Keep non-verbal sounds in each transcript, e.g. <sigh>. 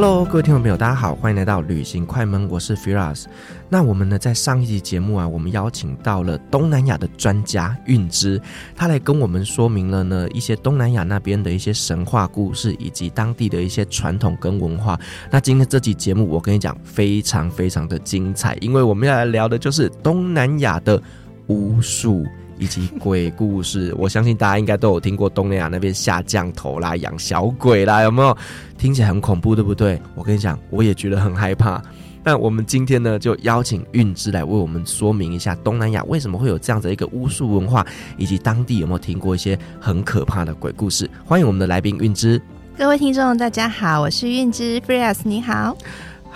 Hello，各位听众朋友，大家好，欢迎来到旅行快门，我是 Firas。那我们呢，在上一集节目啊，我们邀请到了东南亚的专家韵之，他来跟我们说明了呢一些东南亚那边的一些神话故事，以及当地的一些传统跟文化。那今天这集节目，我跟你讲，非常非常的精彩，因为我们要来聊的就是东南亚的巫术。以及鬼故事，我相信大家应该都有听过东南亚那边下降头啦、养小鬼啦，有没有？听起来很恐怖，对不对？我跟你讲，我也觉得很害怕。那我们今天呢，就邀请韵之来为我们说明一下东南亚为什么会有这样的一个巫术文化，以及当地有没有听过一些很可怕的鬼故事。欢迎我们的来宾韵之。各位听众，大家好，我是韵之，Firas，你好。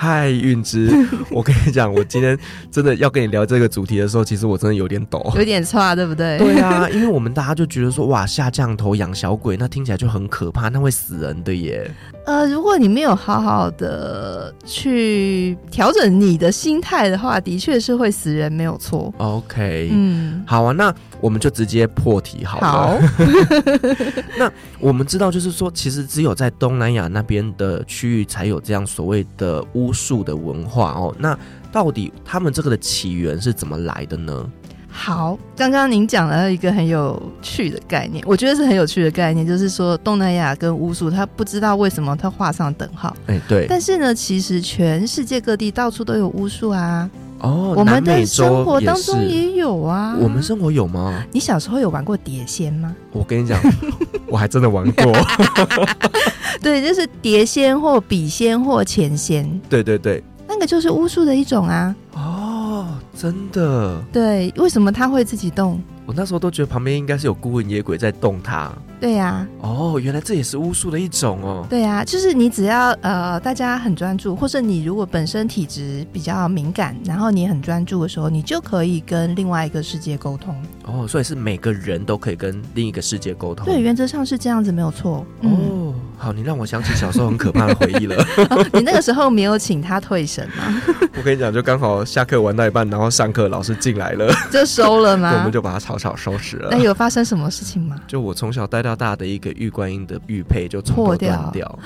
嗨，韵之，<laughs> 我跟你讲，我今天真的要跟你聊这个主题的时候，其实我真的有点抖，有点差，对不对？对啊，因为我们大家就觉得说，哇，下降头养小鬼，那听起来就很可怕，那会死人的耶。呃，如果你没有好好的去调整你的心态的话，的确是会死人，没有错。OK，嗯，好啊，那我们就直接破题好了。好，<laughs> 那我们知道，就是说，其实只有在东南亚那边的区域才有这样所谓的巫术的文化哦。那到底他们这个的起源是怎么来的呢？好，刚刚您讲了一个很有趣的概念，我觉得是很有趣的概念，就是说东南亚跟巫术，他不知道为什么他画上等号。哎，对。但是呢，其实全世界各地到处都有巫术啊。哦，我们的生活当中也有啊。我们生活有吗？你小时候有玩过碟仙吗？我跟你讲，<laughs> 我还真的玩过。<laughs> 对，就是碟仙或笔仙或钱仙。对对对，那个就是巫术的一种啊。哦。真的？对，为什么他会自己动？我那时候都觉得旁边应该是有孤魂野鬼在动它。对呀、啊，哦，原来这也是巫术的一种哦。对呀、啊，就是你只要呃，大家很专注，或者你如果本身体质比较敏感，然后你很专注的时候，你就可以跟另外一个世界沟通。哦，所以是每个人都可以跟另一个世界沟通。对，原则上是这样子，没有错。嗯、哦，好，你让我想起小时候很可怕的回忆了。哦、<laughs> <laughs> 你那个时候没有请他退神吗？我跟你讲，就刚好下课玩到一半，然后上课老师进来了，<laughs> 就收了吗？我们就把他草草收拾了。那有发生什么事情吗？就我从小带到大的一个玉观音的玉佩就破掉，掉。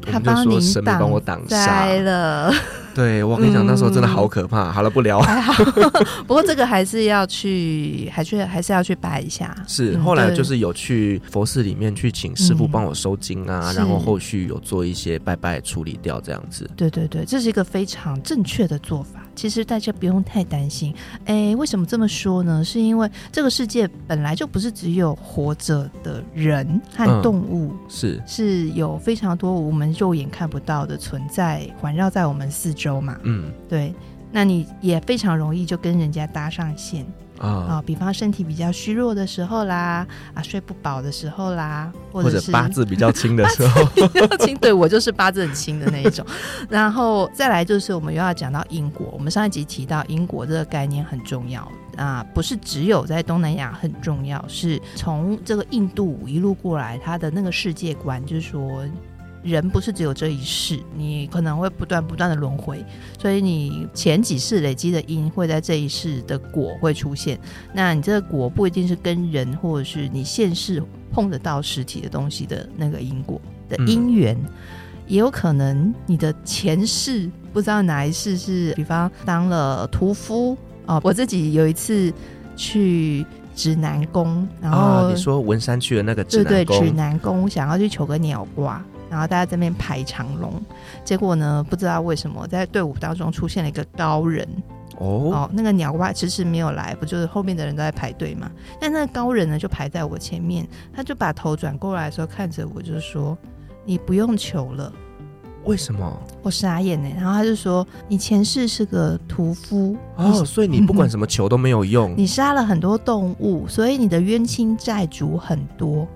他帮你神明帮我挡灾了。<laughs> 对，我跟你讲，那时候真的好可怕。嗯、好了，不聊。还好，<laughs> 不过这个还是要去，还去还是要去拜一下。是，后来就是有去佛寺里面去请师傅帮我收经啊，嗯、然后后续有做一些拜拜处理掉这样子。对对对，这是一个非常正确的做法。其实大家不用太担心。哎，为什么这么说呢？是因为这个世界本来就不是只有活着的人和动物，嗯、是是有非常多我们肉眼看不到的存在环绕在我们四周。嘛，嗯，对，那你也非常容易就跟人家搭上线啊、比方身体比较虚弱的时候啦，啊，睡不饱的时候啦，或者，是八字比较轻的时候，<laughs> 比较轻，对，我就是八字很轻的那一种。<laughs> 然后再来就是我们又要讲到英国，我们上一集提到英国这个概念很重要啊，不是只有在东南亚很重要，是从这个印度一路过来，他的那个世界观就是说。人不是只有这一世，你可能会不断不断的轮回，所以你前几世累积的因会在这一世的果会出现。那你这个果不一定是跟人，或者是你现世碰得到实体的东西的那个因果的因缘，嗯、也有可能你的前世不知道哪一世是，比方当了屠夫哦。我自己有一次去指南宫，然后、哦、你说文山去的那个指南宫，对对，指南宫想要去求个鸟卦。然后大家在那边排长龙，结果呢，不知道为什么在队伍当中出现了一个高人哦，哦，那个鸟蛙迟迟没有来，不就是后面的人都在排队嘛？但那个高人呢，就排在我前面，他就把头转过来的时候看着我，就是说：“你不用求了，为什么？我傻眼呢。然后他就说：“你前世是个屠夫哦，所以你不管什么求都没有用。<laughs> 你杀了很多动物，所以你的冤亲债主很多。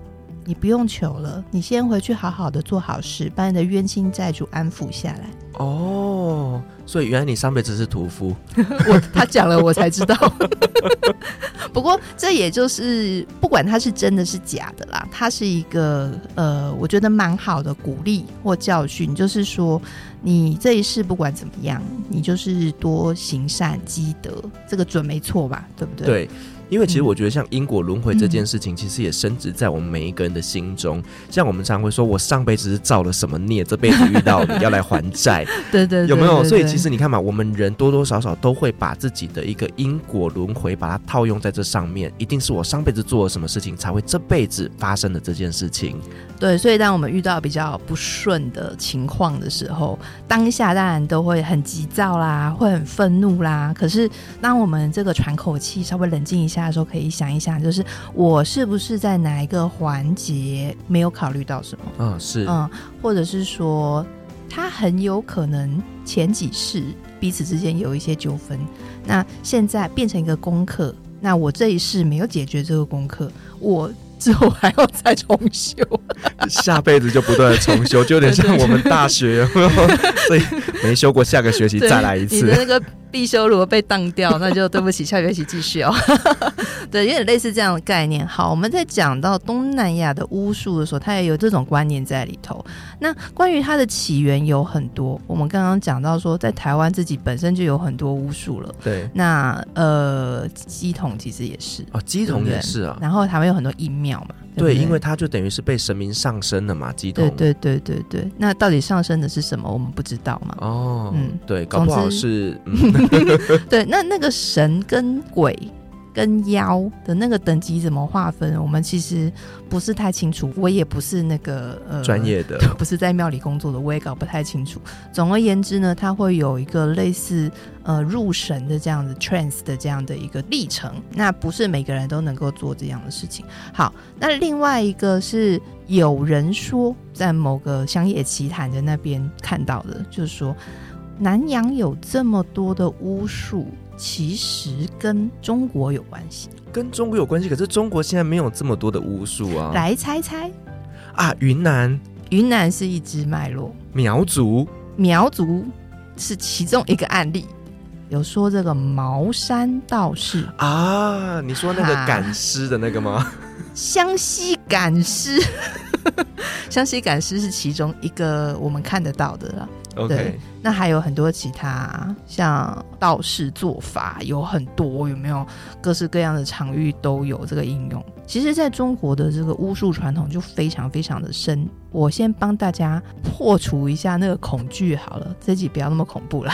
你不用求了，你先回去好好的做好事，把你的冤亲债主安抚下来。”哦，所以原来你上辈子是屠夫。<laughs> 我他讲了，我才知道。<laughs> 不过这也就是不管他是真的是假的啦，他是一个呃，我觉得蛮好的鼓励或教训，就是说你这一世不管怎么样，你就是多行善积德，这个准没错吧？对不对？对。因为其实我觉得，像因果轮回这件事情，其实也深植在我们每一个人的心中。像我们常会说，我上辈子是造了什么孽，这辈子遇到你要来还债，<laughs> 对，对对，有没有？所以其实你看嘛，我们人多多少少都会把自己的一个因果轮回，把它套用在这上面。一定是我上辈子做了什么事情，才会这辈子发生的这件事情。对，所以当我们遇到比较不顺的情况的时候，当下当然都会很急躁啦，会很愤怒啦。可是当我们这个喘口气，稍微冷静一下。下的时候可以想一想，就是我是不是在哪一个环节没有考虑到什么？嗯、哦，是，嗯，或者是说他很有可能前几世彼此之间有一些纠纷，那现在变成一个功课，那我这一世没有解决这个功课，我。之后还要再重修，下辈子就不断的重修，就有点像我们大学，所以没修过，下个学期再来一次。你的那个必修如果被当掉，那就对不起，下学期继续哦。对，有点类似这样的概念。好，我们在讲到东南亚的巫术的时候，它也有这种观念在里头。那关于它的起源有很多，我们刚刚讲到说，在台湾自己本身就有很多巫术了。对，那呃，鸡桶其实也是哦，鸡桶也是啊。然后台湾有很多阴庙嘛，对，对，因为它就等于是被神明上身了嘛，鸡桶。对对对对对。那到底上身的是什么？我们不知道嘛。哦，嗯，对，搞不好是。<laughs> <laughs> 对，那那个神跟鬼。跟妖的那个等级怎么划分？我们其实不是太清楚，我也不是那个呃专业的，<laughs> 不是在庙里工作的，我也搞不太清楚。总而言之呢，它会有一个类似呃入神的这样子 trance 的这样的一个历程。那不是每个人都能够做这样的事情。好，那另外一个是有人说在某个乡野奇谈的那边看到的，就是说南洋有这么多的巫术。其实跟中国有关系，跟中国有关系。可是中国现在没有这么多的巫术啊！来猜猜啊，云南，云南是一支脉络，苗族，苗族是其中一个案例。有说这个茅山道士啊，你说那个赶尸的那个吗？湘西赶尸，<laughs> 湘西赶尸是其中一个我们看得到的了。对，那还有很多其他像道士做法有很多，有没有？各式各样的场域都有这个应用？其实，在中国的这个巫术传统就非常非常的深。我先帮大家破除一下那个恐惧好了，自己不要那么恐怖了，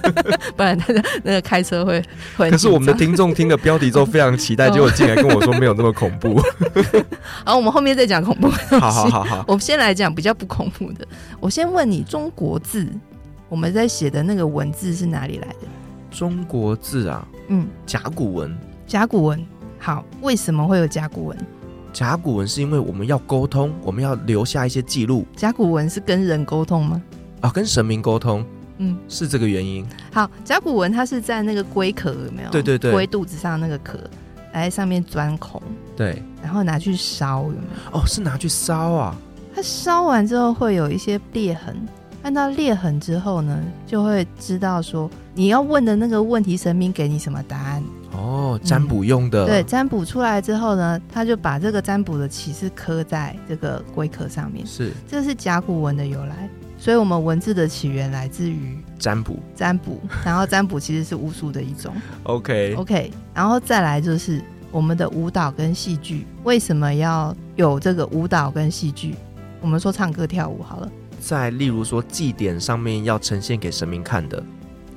<laughs> 不然大家那个开车会会。可是我们的听众听了标题之后非常期待，结果进来跟我说没有那么恐怖。<laughs> 好，我们后面再讲恐怖。好好好好，<laughs> 我们先来讲比较不恐怖的。我先问你，中国字我们在写的那个文字是哪里来的？中国字啊，嗯，甲骨文。甲骨文，好，为什么会有甲骨文？甲骨文是因为我们要沟通，我们要留下一些记录。甲骨文是跟人沟通吗？啊、哦，跟神明沟通。嗯，是这个原因。好，甲骨文它是在那个龟壳有没有？对对对，龟肚子上那个壳，来上面钻孔。对，然后拿去烧有没有？哦，是拿去烧啊。它烧完之后会有一些裂痕，看到裂痕之后呢，就会知道说你要问的那个问题，神明给你什么答案。哦，占卜用的。嗯、对，占卜出来之后呢，他就把这个占卜的启示刻在这个龟壳上面。是，这是甲骨文的由来。所以，我们文字的起源来自于占卜。占卜，然后占卜其实是巫术的一种。<laughs> OK OK，然后再来就是我们的舞蹈跟戏剧，为什么要有这个舞蹈跟戏剧？我们说唱歌跳舞好了。在例如说祭典上面要呈现给神明看的。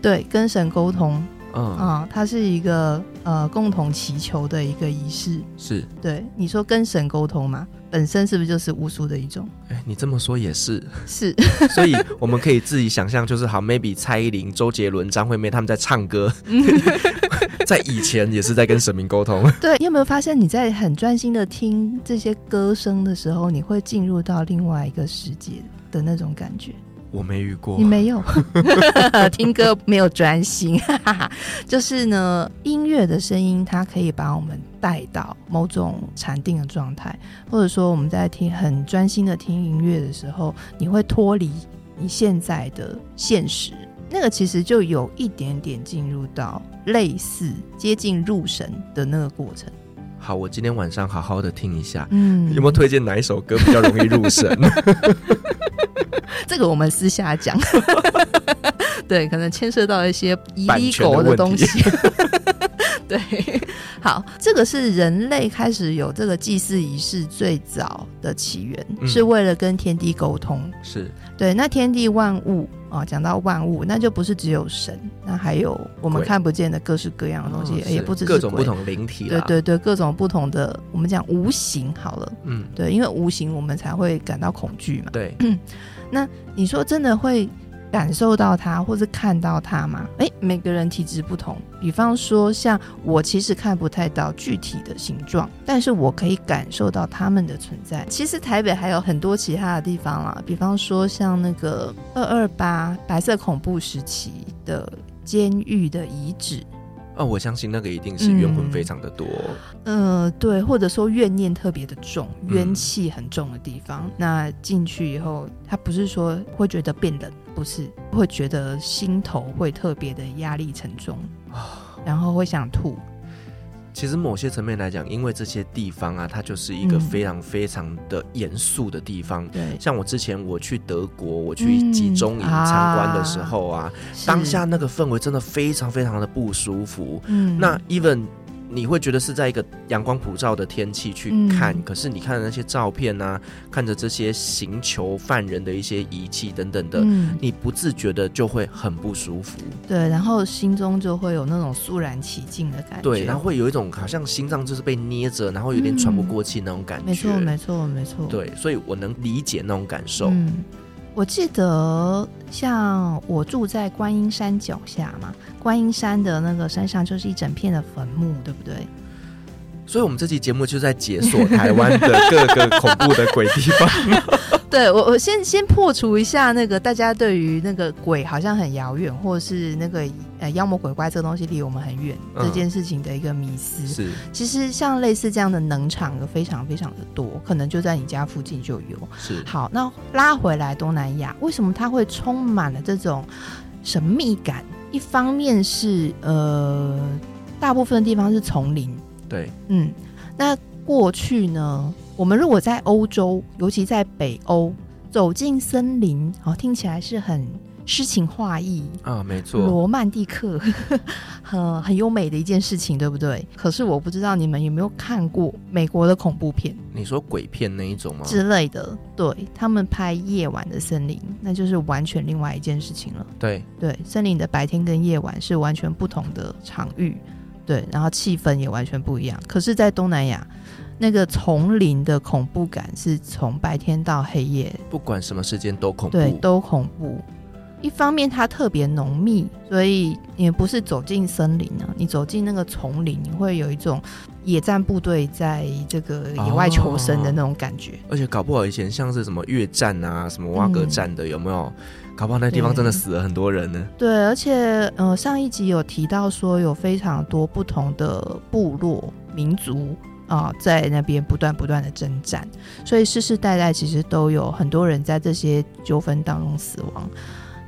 对，跟神沟通。嗯啊，它是一个呃共同祈求的一个仪式，是对你说跟神沟通嘛，本身是不是就是巫术的一种？哎，你这么说也是，是，<laughs> 所以我们可以自己想象，就是好，maybe 蔡依林、周杰伦、张惠妹他们在唱歌，<laughs> <laughs> 在以前也是在跟神明沟通。对，你有没有发现你在很专心的听这些歌声的时候，你会进入到另外一个世界的那种感觉？我没遇过，你没有？<laughs> 听歌没有专心，<laughs> 就是呢，音乐的声音它可以把我们带到某种禅定的状态，或者说我们在听很专心的听音乐的时候，你会脱离你现在的现实，那个其实就有一点点进入到类似接近入神的那个过程。好，我今天晚上好好的听一下，嗯，有没有推荐哪一首歌比较容易入神？<laughs> 这个我们私下讲，<laughs> 对，可能牵涉到一些 illegal 的东西。<laughs> 对，好，这个是人类开始有这个祭祀仪式最早的起源，嗯、是为了跟天地沟通。是对，那天地万物啊，讲到万物，那就不是只有神，那还有我们看不见的各式各样的东西，也不只是各种不同灵体。对对对，各种不同的，我们讲无形好了。嗯，对，因为无形我们才会感到恐惧嘛。对。<coughs> 那你说真的会感受到它，或是看到它吗？诶，每个人体质不同。比方说，像我其实看不太到具体的形状，但是我可以感受到它们的存在。其实台北还有很多其他的地方啦，比方说像那个二二八白色恐怖时期的监狱的遗址。哦，我相信那个一定是冤魂非常的多。嗯，呃，对，或者说怨念特别的重，冤气很重的地方。嗯，那进去以后，他不是说会觉得变冷，不是，会觉得心头会特别的压力沉重，然后会想吐。其实某些层面来讲，因为这些地方啊，它就是一个非常非常的严肃的地方。对、嗯，像我之前我去德国，我去集中营参观的时候啊，嗯啊、当下那个氛围真的非常非常的不舒服。嗯，那 even。你会觉得是在一个阳光普照的天气去看，嗯、可是你看的那些照片啊，看着这些刑求犯人的一些仪器等等的，嗯、你不自觉的就会很不舒服。对，然后心中就会有那种肃然起敬的感觉。对，然后会有一种好像心脏就是被捏着，然后有点喘不过气那种感觉。没错，没错，没错。对，所以我能理解那种感受。嗯我记得，像我住在观音山脚下嘛，观音山的那个山上就是一整片的坟墓，对不对？所以，我们这期节目就在解锁台湾的各个恐怖的鬼地方。<laughs> 对，我我先先破除一下那个大家对于那个鬼好像很遥远，或者是那个呃妖魔鬼怪这个东西离我们很远、嗯、这件事情的一个迷思。是，其实像类似这样的能场有非常非常的多，可能就在你家附近就有。是，好，那拉回来东南亚，为什么它会充满了这种神秘感？一方面是呃，大部分的地方是丛林。对，嗯，那过去呢？我们如果在欧洲，尤其在北欧，走进森林，哦，听起来是很诗情画意啊，没错，罗曼蒂克，<laughs> 很很优美的一件事情，对不对？可是我不知道你们有没有看过美国的恐怖片？你说鬼片那一种吗？之类的，对，他们拍夜晚的森林，那就是完全另外一件事情了。对对，森林的白天跟夜晚是完全不同的场域。对，然后气氛也完全不一样。可是，在东南亚，那个丛林的恐怖感是从白天到黑夜，不管什么时间都恐怖，对，都恐怖。一方面，它特别浓密，所以也不是走进森林啊，你走进那个丛林，你会有一种野战部队在这个野外求生的那种感觉。哦，而且搞不好以前像是什么越战啊、什么挖格战的，嗯、有没有？搞不好那地方真的死了很多人呢。对，而且呃，上一集有提到说有非常多不同的部落民族啊、在那边不断不断的征战，所以世世代代其实都有很多人在这些纠纷当中死亡。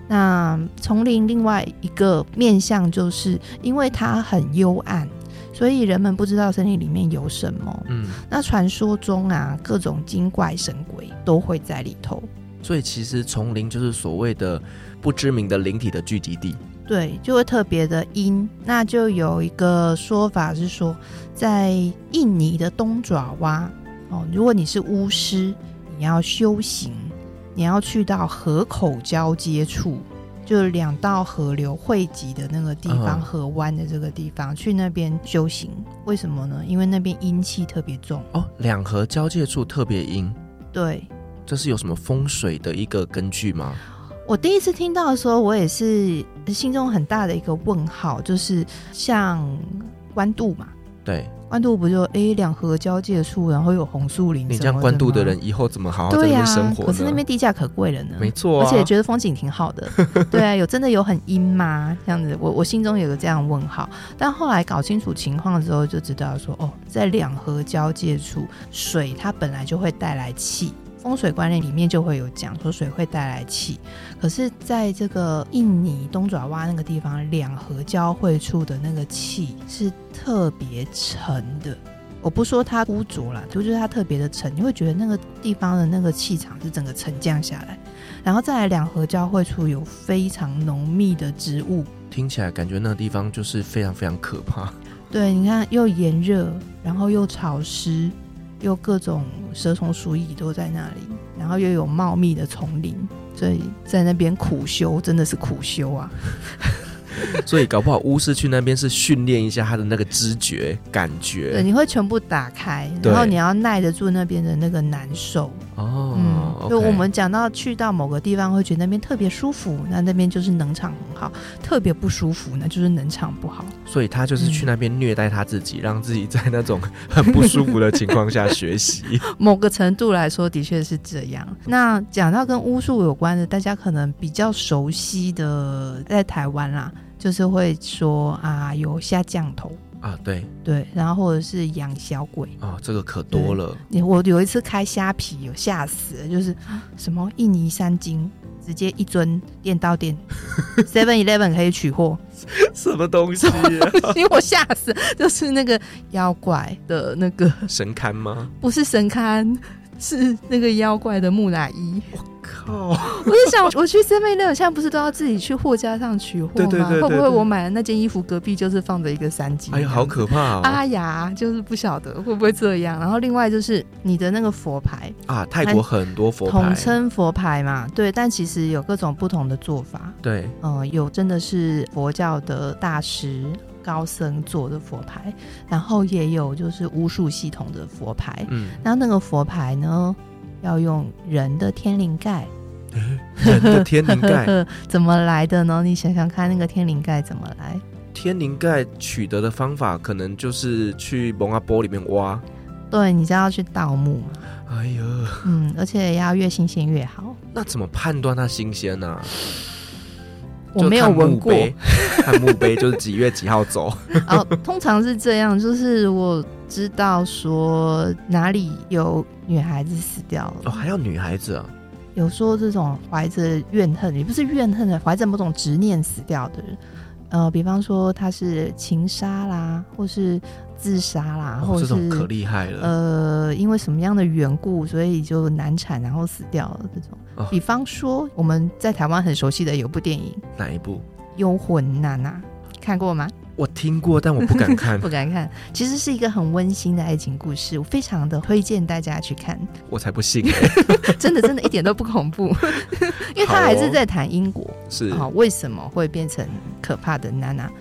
那丛林另外一个面向，就是因为它很幽暗，所以人们不知道森林里面有什么。嗯，那传说中啊，各种精怪神鬼都会在里头。所以其实丛林就是所谓的不知名的灵体的聚集地，对，就会特别的阴。那就有一个说法是说，在印尼的东爪哇哦，如果你是巫师，你要修行，你要去到河口交接处，就两道河流汇集的那个地方，河湾的这个地方，去那边修行。为什么呢？因为那边阴气特别重哦，两河交界处特别阴，对。这是有什么风水的一个根据吗？我第一次听到的时候，我也是心中很大的一个问号，就是像关渡嘛，对，关渡不就哎两河交界处，然后有红树林。你这样关渡的人以后怎么好好在那边生活可是那边地价可贵了呢。没错、啊，而且觉得风景挺好的。<laughs> 对啊，有真的有很阴吗？这样子，我我心中有个这样问号。但后来搞清楚情况之后，就知道说哦，在两河交界处，水它本来就会带来气。风水观念里面就会有讲说水会带来气，可是在这个印尼东爪哇那个地方，两河交汇处的那个气是特别沉的。我不说它污浊了，就就是它特别的沉，你会觉得那个地方的那个气场是整个沉降下来。然后再来两河交汇处有非常浓密的植物，听起来感觉那个地方就是非常非常可怕。对，你看又炎热，然后又潮湿。又各种蛇虫鼠蚁都在那里，然后又有茂密的丛林，所以在那边苦修真的是苦修啊。<laughs> 所以搞不好巫师去那边是训练一下他的那个知觉感觉。对，你会全部打开，然后你要耐得住那边的那个难受。就我们讲到去到某个地方会觉得那边特别舒服，那那边就是能场很好；特别不舒服，那就是能场不好。所以他就是去那边虐待他自己，嗯、让自己在那种很不舒服的情况下学习。<laughs> 某个程度来说，的确是这样。那讲到跟巫术有关的，大家可能比较熟悉的，在台湾啦，就是会说啊，有下降头。啊，对对，然后或者是养小鬼啊，这个可多了。你我有一次开虾皮，有吓死了，就是什么印尼三金，直接一尊店到店，<laughs> Seven Eleven 可以取货，<laughs> 什么东西、啊？因为我吓死，就是那个妖怪的那个神龛吗？不是神龛，是那个妖怪的木乃伊。我靠！我就想，我去7-11现在不是都要自己去货架上取货吗？对对对对对，会不会我买的那件衣服隔壁就是放着一个三金？哎呀，好可怕、哦！哎呀，就是不晓得会不会这样。然后另外就是你的那个佛牌啊，泰国很多佛牌，统称佛牌嘛，对。但其实有各种不同的做法。对，嗯、呃，有真的是佛教的大师高僧做的佛牌，然后也有就是巫术系统的佛牌。嗯，那那个佛牌呢？要用人的天灵盖，<laughs> 人的天灵盖 <laughs> 怎么来的呢？你想想看，那个天灵盖怎么来？天灵盖取得的方法，可能就是去蒙阿波里面挖。对，你就要去盗墓嘛。哎呦，嗯，而且要越新鲜越好。那怎么判断它新鲜呢？我没有闻过，<laughs> 看墓碑就是几月几号走。<laughs> 哦，通常是这样，就是我知道说哪里有女孩子死掉了。哦，还有女孩子啊？有说这种怀着怨恨，也不是怨恨的，怀着某种执念死掉的人。呃，比方说他是情杀啦，或是自杀啦，哦、或是这种可厉害了。呃，因为什么样的缘故，所以就难产，然后死掉了这种。哦、比方说我们在台湾很熟悉的有部电影，哪一部？幽魂娜娜，看过吗？我听过，但我不敢看，<laughs> 不敢看。其实是一个很温馨的爱情故事，我非常的推荐大家去看。我才不信，<laughs> 真的真的一点都不恐怖，<laughs> 因为他还是在谈因果，是啊，为什么会变成可怕的娜娜？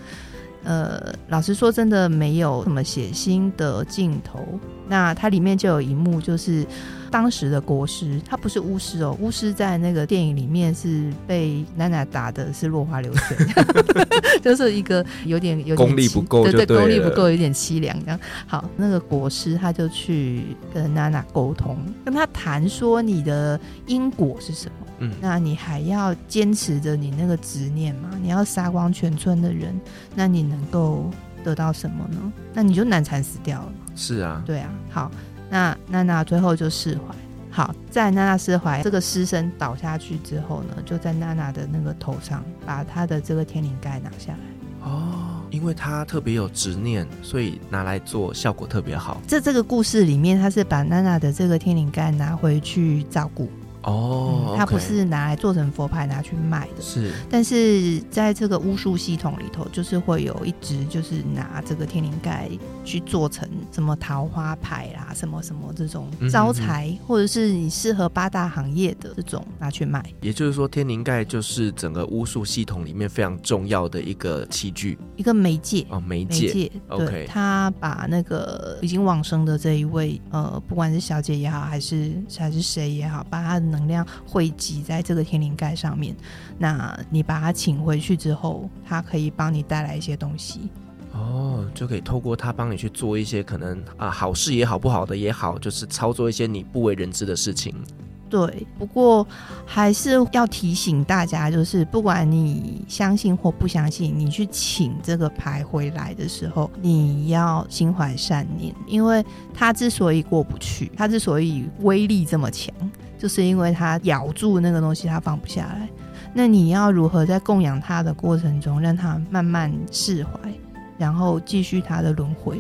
呃，老实说，真的没有什么血腥的镜头。那它里面就有一幕，就是。当时的国师，他不是巫师哦，巫师在那个电影里面是被娜娜打的是落花流水，<laughs> <laughs> 就是一个有点有点功力不够，对对，功力不够，有点凄凉这样。好，那个国师他就去跟娜娜沟通，跟他谈说你的因果是什么？嗯，那你还要坚持着你那个执念吗？你要杀光全村的人，那你能够得到什么呢？那你就难产死掉了。是啊，对啊，好。那娜娜最后就释怀。好，在娜娜释怀，这个尸身倒下去之后呢，就在娜娜的那个头上把她的这个天灵盖拿下来。哦，因为她特别有执念，所以拿来做效果特别好。在这个故事里面，他是把娜娜的这个天灵盖拿回去照顾。哦、嗯，它不是拿来做成佛牌拿去卖的，是。但是在这个巫术系统里头，就是会有一支，就是拿这个天灵盖去做成什么桃花牌啦，什么什么这种招财，嗯、或者是你适合八大行业的这种拿去卖。也就是说，天灵盖就是整个巫术系统里面非常重要的一个器具，一个媒介哦，媒介。媒介 OK，对，他把那个已经往生的这一位，呃，不管是小姐也好，还是还是谁也好，把他的。能量汇集在这个天灵盖上面，那你把它请回去之后，它可以帮你带来一些东西。哦，就可以透过他帮你去做一些可能啊好事也好，不好的也好，就是操作一些你不为人知的事情。对，不过还是要提醒大家，就是不管你相信或不相信，你去请这个牌回来的时候，你要心怀善念，因为它之所以过不去，它之所以威力这么强，就是因为它咬住那个东西，它放不下来。那你要如何在供养它的过程中，让它慢慢释怀，然后继续他的轮回？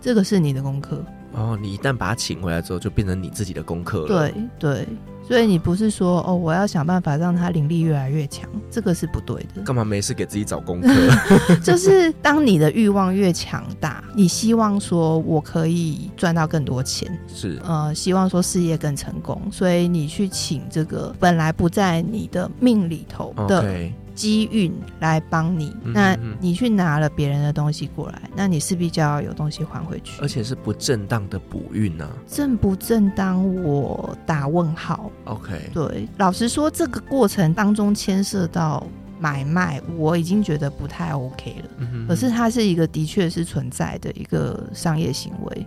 这个是你的功课。哦，你一旦把他请回来之后，就变成你自己的功课了。对对，所以你不是说哦，我要想办法让他灵力越来越强，这个是不对的。干嘛没事给自己找功课？<laughs> 就是当你的欲望越强大，你希望说我可以赚到更多钱，是呃，希望说事业更成功，所以你去请这个本来不在你的命里头的。Okay. 机运来帮你，那你去拿了别人的东西过来，那你势必就要有东西还回去，而且是不正当的补运呢？正不正当，我打问号。OK，对，老实说，这个过程当中牵涉到买卖，我已经觉得不太 OK 了。嗯哼，可是它是一个的确是存在的一个商业行为。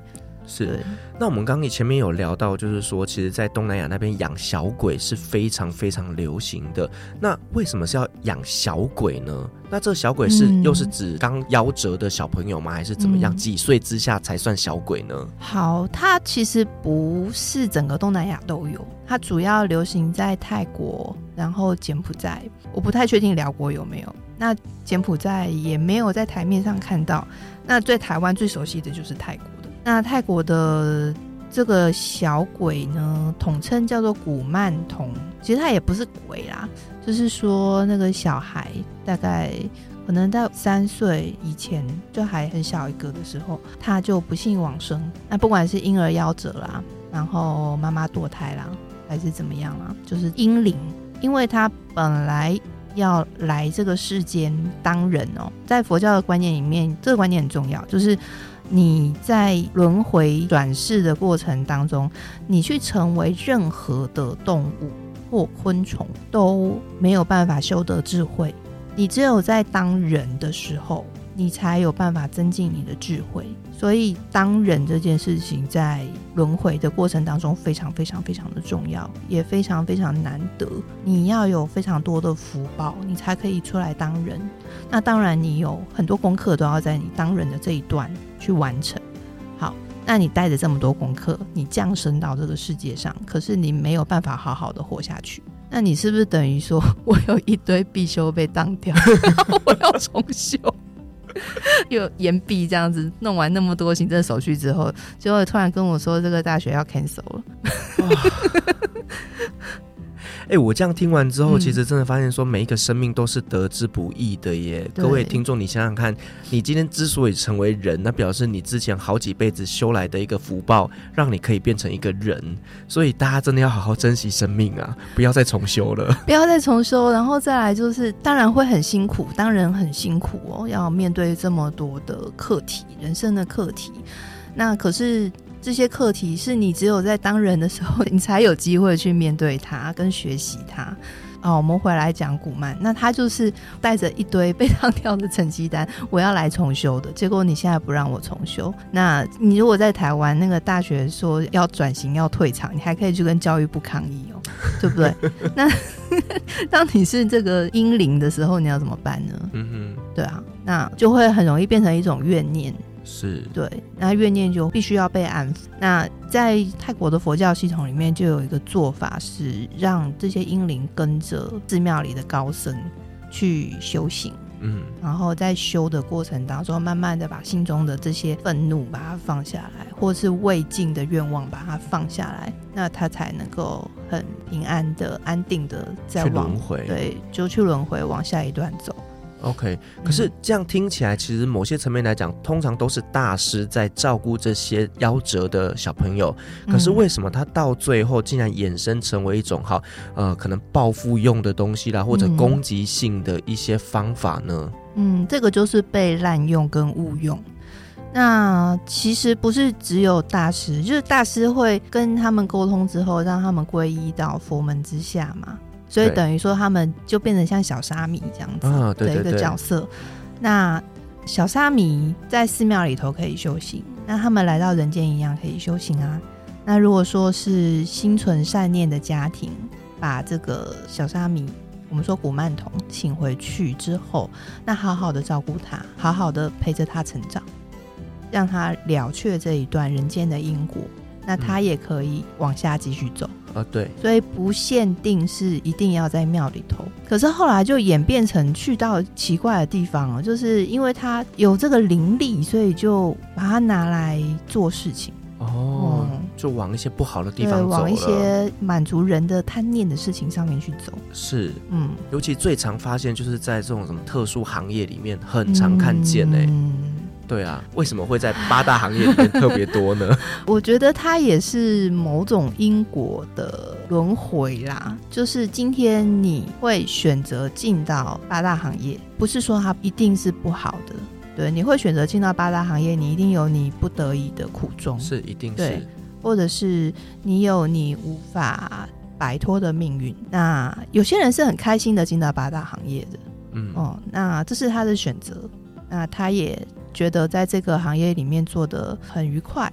是，那我们刚刚前面有聊到，就是说，其实，在东南亚那边养小鬼是非常非常流行的。那为什么是要养小鬼呢？那这个小鬼是、嗯、又是指刚夭折的小朋友吗？还是怎么样？嗯、几岁之下才算小鬼呢？好，它其实不是整个东南亚都有，它主要流行在泰国，然后柬埔寨，我不太确定辽国有没有。那柬埔寨也没有在台面上看到。那对台湾最熟悉的就是泰国。那泰国的这个小鬼呢，统称叫做古曼童。其实他也不是鬼啦，就是说那个小孩大概可能在三岁以前就还很小一个的时候，他就不幸往生。那不管是婴儿夭折啦，然后妈妈堕胎啦，还是怎么样啦，就是婴灵，因为他本来要来这个世间当人哦，在佛教的观念里面，这个观念很重要，就是。你在轮回转世的过程当中，你去成为任何的动物或昆虫都没有办法修得智慧。你只有在当人的时候，你才有办法增进你的智慧。所以，当人这件事情在轮回的过程当中非常非常非常的重要，也非常非常难得。你要有非常多的福报，你才可以出来当人。那当然，你有很多功课都要在你当人的这一段去完成。好，那你带着这么多功课，你降生到这个世界上，可是你没有办法好好的活下去。那你是不是等于说 <laughs> 我有一堆必修被当掉，<laughs> 我要重修？<laughs> 又延毕这样子，弄完那么多行政手续之后，就会突然跟我说这个大学要 cancel 了。哎、欸，我这样听完之后，其实真的发现说，每一个生命都是得之不易的耶。嗯、各位听众，你想想看，你今天之所以成为人，那表示你之前好几辈子修来的一个福报，让你可以变成一个人。所以大家真的要好好珍惜生命啊，不要再重修了，不要再重修。然后再来就是，当然会很辛苦，当然很辛苦哦，要面对这么多的课题，人生的课题。那可是。这些课题是你只有在当人的时候，你才有机会去面对它跟学习它。哦，我们回来讲古曼，那他就是带着一堆被当掉的成绩单，我要来重修的。结果你现在不让我重修，那你如果在台湾那个大学说要转型要退场，你还可以去跟教育部抗议哦，<laughs> 对不对？<laughs> 那 <laughs> 当你是这个英灵的时候，你要怎么办呢？嗯哼，对啊，那就会很容易变成一种怨念。是对，那怨念就必须要被安抚。那在泰国的佛教系统里面，就有一个做法是让这些英灵跟着寺庙里的高僧去修行，嗯，然后在修的过程当中，慢慢的把心中的这些愤怒把它放下来，或是未尽的愿望把它放下来，那他才能够很平安的、安定的再往轮回，对，就去轮回往下一段走。OK，可是这样听起来，其实某些层面来讲，通常都是大师在照顾这些夭折的小朋友。可是为什么他到最后竟然衍生成为一种哈呃可能报复用的东西啦，或者攻击性的一些方法呢？嗯，这个就是被滥用跟误用。那其实不是只有大师，就是大师会跟他们沟通之后，让他们皈依到佛门之下嘛。所以等于说，他们就变成像小沙弥这样子的一个角色。那小沙弥在寺庙里头可以修行，那他们来到人间一样可以修行啊。那如果说是心存善念的家庭，把这个小沙弥，我们说古曼童请回去之后，那好好的照顾他，好好的陪着他成长，让他了却这一段人间的因果，那他也可以往下继续走。啊、呃，对，所以不限定是一定要在庙里头，可是后来就演变成去到奇怪的地方了，就是因为他有这个灵力，所以就把它拿来做事情。哦，嗯、就往一些不好的地方走，往一些满足人的贪念的事情上面去走。是，嗯，尤其最常发现就是在这种什么特殊行业里面，很常看见呢、欸。嗯对啊，为什么会在八大行业里面特别多呢？<laughs> 我觉得它也是某种因果的轮回啦。就是今天你会选择进到八大行业，不是说它一定是不好的。对，你会选择进到八大行业，你一定有你不得已的苦衷，是一定是，对，或者是你有你无法摆脱的命运。那有些人是很开心的进到八大行业的，嗯哦，那这是他的选择，那他也。觉得在这个行业里面做的很愉快，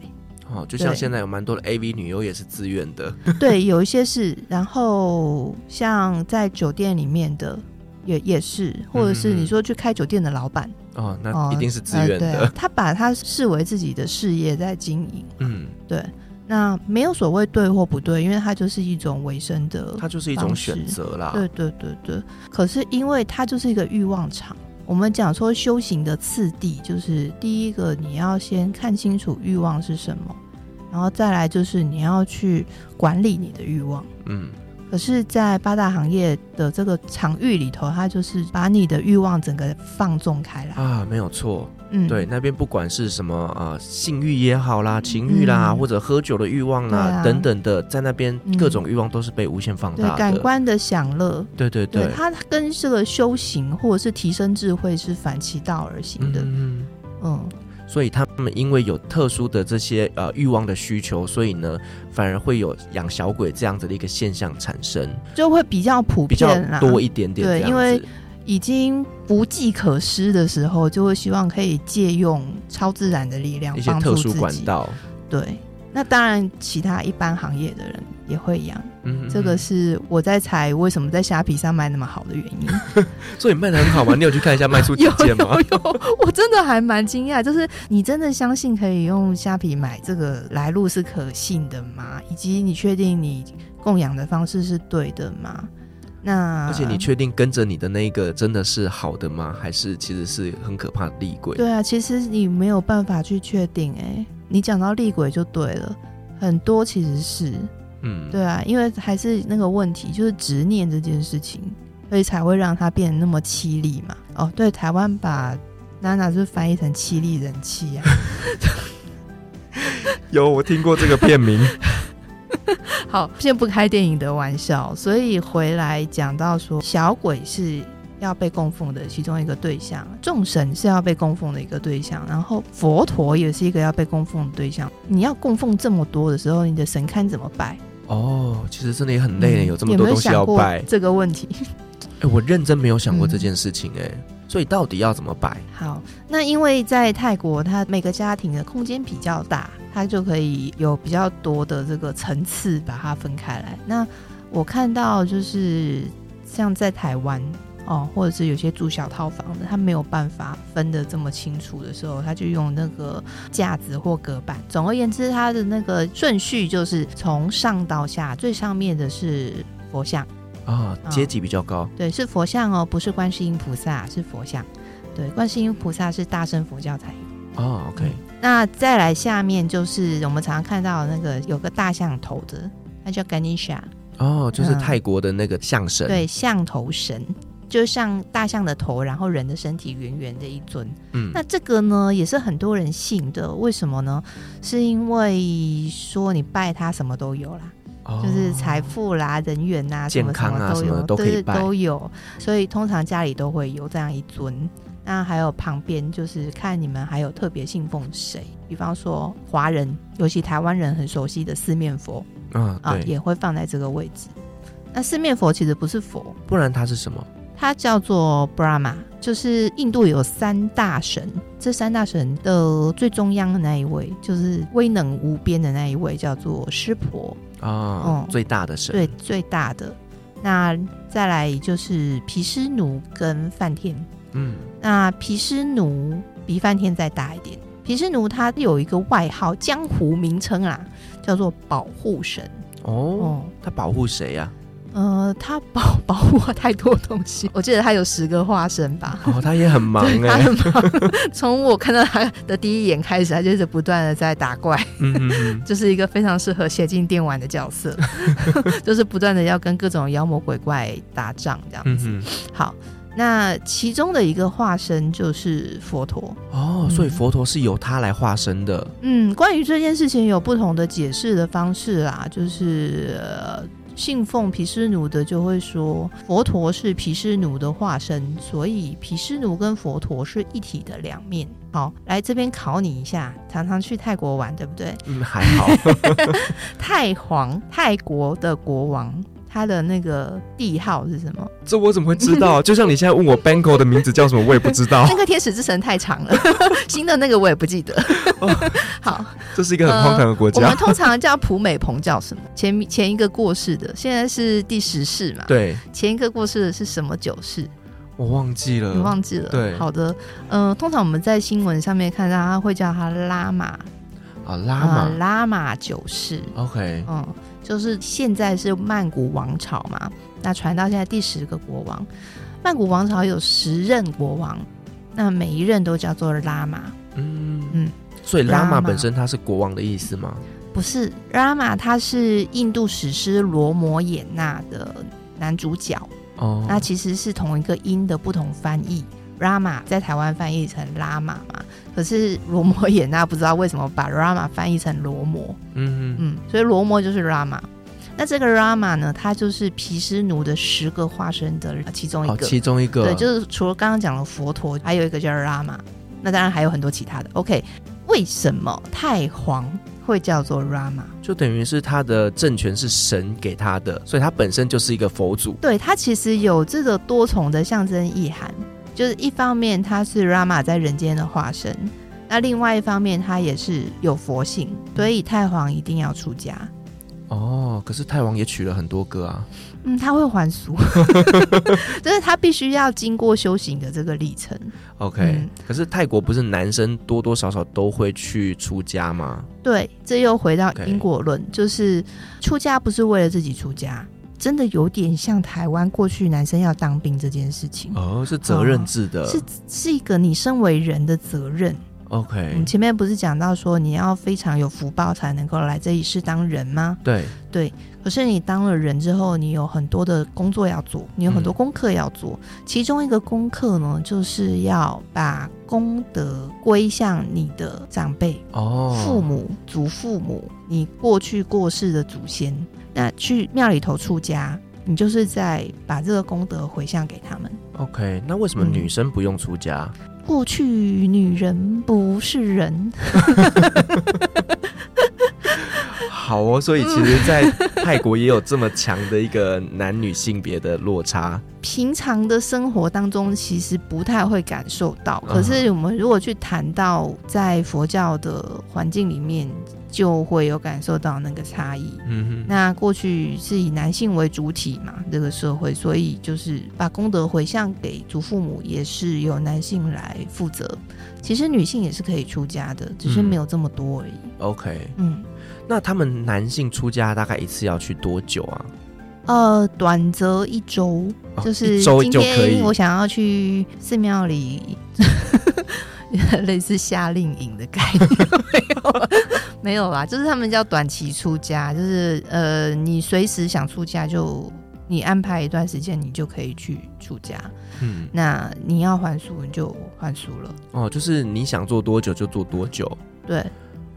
哦，就像现在有蛮多的 AV 女优也是自愿的，<laughs> 对，有一些是，然后像在酒店里面的也也是，或者是你说去开酒店的老板，哦，那一定是自愿的，他把他视为自己的事业在经营，嗯，对，那没有所谓对或不对，因为他就是一种维生的，他就是一种选择啦，对对对对，可是因为他就是一个欲望场。我们讲说修行的次第，就是第一个你要先看清楚欲望是什么，然后再来就是你要去管理你的欲望。嗯，可是，在八大行业的这个场域里头，它就是把你的欲望整个放纵开来。啊，没有错。嗯，对，那边不管是什么呃性欲也好啦，情欲啦，嗯、或者喝酒的欲望啦、啊、等等的，在那边各种欲望都是被无限放大的。对，感官的享乐，对对对，对，它跟这个修行或者是提升智慧是反其道而行的。嗯。嗯，所以他们因为有特殊的这些呃欲望的需求，所以呢，反而会有养小鬼这样子的一个现象产生，就会比较普遍，比较多一点点。对，因为。已经无计可施的时候，就会希望可以借用超自然的力量，一些特殊管道。对，那当然，其他一般行业的人也会养。嗯，这个是我在猜为什么在虾皮上卖那么好的原因。<laughs> 所以卖的很好吗？你有去看一下卖出几件吗？有，有，有，我真的还蛮惊讶。就是你真的相信可以用虾皮买这个来路是可信的吗？以及你确定你供养的方式是对的吗？那而且你确定跟着你的那个真的是好的吗？还是其实是很可怕的厉鬼？对啊，其实你没有办法去确定哎、欸。你讲到厉鬼就对了，很多其实是，嗯，对啊，因为还是那个问题，就是执念这件事情，所以才会让它变得那么凄厉嘛。哦，对，台湾把娜娜是翻译成凄厉人气啊。<laughs> 有，我听过这个片名。<laughs> 好，先不开电影的玩笑，所以回来讲到说，小鬼是要被供奉的其中一个对象，众神是要被供奉的一个对象，然后佛陀也是一个要被供奉的对象。你要供奉这么多的时候，你的神龛怎么拜？哦，其实真的也很累，嗯、有这么多东西要拜。这个问题，<laughs> 哎，我认真没有想过这件事情，哎。嗯所以到底要怎么摆？好，那因为在泰国，它每个家庭的空间比较大，它就可以有比较多的这个层次把它分开来。那我看到就是像在台湾哦，或者是有些住小套房的，他没有办法分得这么清楚的时候，他就用那个架子或隔板。总而言之，他的那个顺序就是从上到下，最上面的是佛像。啊，阶级比较高。哦，对，是佛像哦，不是观世音菩萨，是佛像。对，观世音菩萨是大乘佛教才有。哦，OK。嗯，那再来下面就是我们常常看到的那个有个大象头的，那叫 Ganesha。哦，就是泰国的那个象神。嗯，对，象头神，就像大象的头，然后人的身体圆圆的一尊。嗯，那这个呢也是很多人信的，为什么呢？是因为说你拜他什么都有啦。就是财富啦、人缘呐、什么什么都有，都可以都有，所以通常家里都会有这样一尊。那还有旁边就是看你们还有特别信奉谁，比方说华人，尤其台湾人很熟悉的四面佛，啊，啊也会放在这个位置。那四面佛其实不是佛，不然它是什么？它叫做 Brahma，就是印度有三大神，这三大神的最中央的那一位，就是威能无边的那一位，叫做湿婆哦，嗯、最大的神，对，最大的。那再来就是毗湿奴跟梵天，嗯，那毗湿奴比梵天再大一点。毗湿奴他有一个外号，江湖名称啊，叫做保护神。哦，他保护谁呀？呃，他保 <laughs> 保护我太多东西，我记得他有十个化身吧。哦，他也很忙哎，他很忙。<laughs> 从我看到他的第一眼开始，他就是不断的在打怪，嗯嗯嗯，就是一个非常适合写进电玩的角色，<laughs> 就是不断的要跟各种妖魔鬼怪打仗这样子。好，那其中的一个化身就是佛陀。哦，所以佛陀是由他来化身的。嗯，关于这件事情有不同的解释的方式啦，就是。呃信奉毗湿奴的就会说，佛陀是毗湿奴的化身，所以毗湿奴跟佛陀是一体的两面。好，来这边考你一下，常常去泰国玩，对不对？嗯，还好。<laughs> 太皇，泰国的国王。他的那个帝号是什么？这我怎么会知道？<laughs> 就像你现在问我 Bangkok 的名字叫什么，我也不知道。<laughs> 那个天使之神太长了，<laughs> 新的那个我也不记得。哦、好，这是一个很荒唐的国家。呃、我们通常叫普美蓬叫什么？前前一个过世的，现在是第十世嘛？对，前一个过世的是什么九世？我忘记了，你忘记了？对，好的。嗯、呃，通常我们在新闻上面看到他会叫他拉玛啊，拉玛、呃、拉玛九世。OK，嗯。就是现在是曼谷王朝嘛，那传到现在第十个国王，曼谷王朝有十任国王，那每一任都叫做拉玛。嗯嗯，所以拉玛本身它是国王的意思吗？不是，拉玛他是印度史诗《罗摩衍那》的男主角。哦，那其实是同一个音的不同翻译。Rama 在台湾翻译成拉玛嘛，可是罗摩衍那不知道为什么把 Rama 翻译成罗摩，嗯嗯，所以罗摩就是 Rama。那这个 Rama 呢，它就是毗湿奴的十个化身的其中一个，哦、其中一个，对，就是除了刚刚讲的佛陀，还有一个叫 Rama。那当然还有很多其他的。OK，为什么太皇会叫做 Rama？就等于是他的政权是神给他的，所以他本身就是一个佛祖。对，他其实有这个多重的象征意涵。就是一方面他是 Rama 在人间的化身，那另外一方面他也是有佛性，所以太皇一定要出家。哦，可是太王也娶了很多个啊。嗯，他会还俗，<laughs> 就是他必须要经过修行的这个历程。OK，嗯，可是泰国不是男生多多少少都会去出家吗？对，这又回到因果论.就是出家不是为了自己出家。真的有点像台湾过去男生要当兵这件事情。哦，是责任制的，哦、是是一个你身为人的责任。OK，你前面不是讲到说你要非常有福报才能够来这一世当人吗？对。对，可是你当了人之后，你有很多的工作要做，你有很多功课要做，嗯、其中一个功课呢，就是要把功德归向你的长辈哦，父母、祖父母，你过去过世的祖先。那去庙里头出家，你就是在把这个功德回向给他们。OK，那为什么女生不用出家？嗯，过去女人不是人。<laughs> 好哦，所以其实，在泰国也有这么强的一个男女性别的落差。平常的生活当中，其实不太会感受到。可是，我们如果去谈到在佛教的环境里面，就会有感受到那个差异。嗯哼。那过去是以男性为主体嘛，这个社会，所以就是把功德回向给祖父母，也是由男性来负责。其实女性也是可以出家的，只是没有这么多而已。嗯、OK，嗯。那他们男性出家大概一次要去多久啊？呃，短则一周，哦、就是今天我想要去寺庙里，<laughs> 类似夏令营的概念 <laughs> 没有？没有啦，就是他们叫短期出家，就是呃，你随时想出家就你安排一段时间，你就可以去出家。嗯，那你要还俗你就还俗了。哦，就是你想做多久就做多久。对。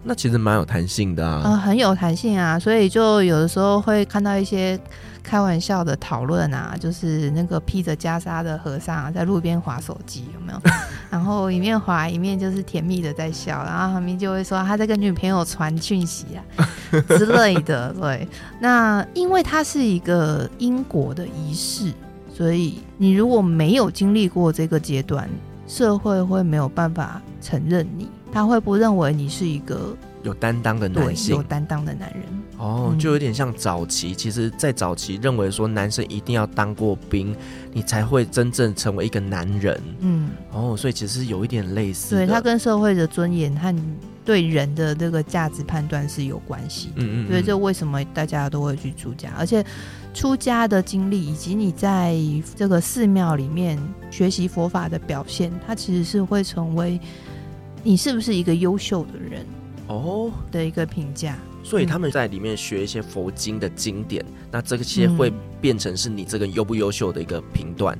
那其实蛮有弹性的啊，呃，很有弹性啊，所以就有的时候会看到一些开玩笑的讨论啊，就是那个披着袈裟的和尚啊，在路边划手机，有没有？<laughs> 然后一面划一面就是甜蜜的在笑，然后旁边就会说他在跟女朋友传讯息啊之类的。<laughs> 对，那因为它是一个因果的仪式。所以你如果没有经历过这个阶段，社会会没有办法承认你，他会不认为你是一个有担当的男性，有担当的男人。哦，就有点像早期，嗯、其实，在早期认为说男生一定要当过兵，你才会真正成为一个男人。嗯，哦，所以其实有一点类似，对他跟社会的尊严和对人的这个价值判断是有关系。嗯，嗯嗯，所以这为什么大家都会去出家，而且。出家的经历，以及你在这个寺庙里面学习佛法的表现，它其实是会成为你是不是一个优秀的人？哦。的一个评价。所以他们在里面学一些佛经的经典，嗯、那这些会变成是你这个优不优秀的一个评断。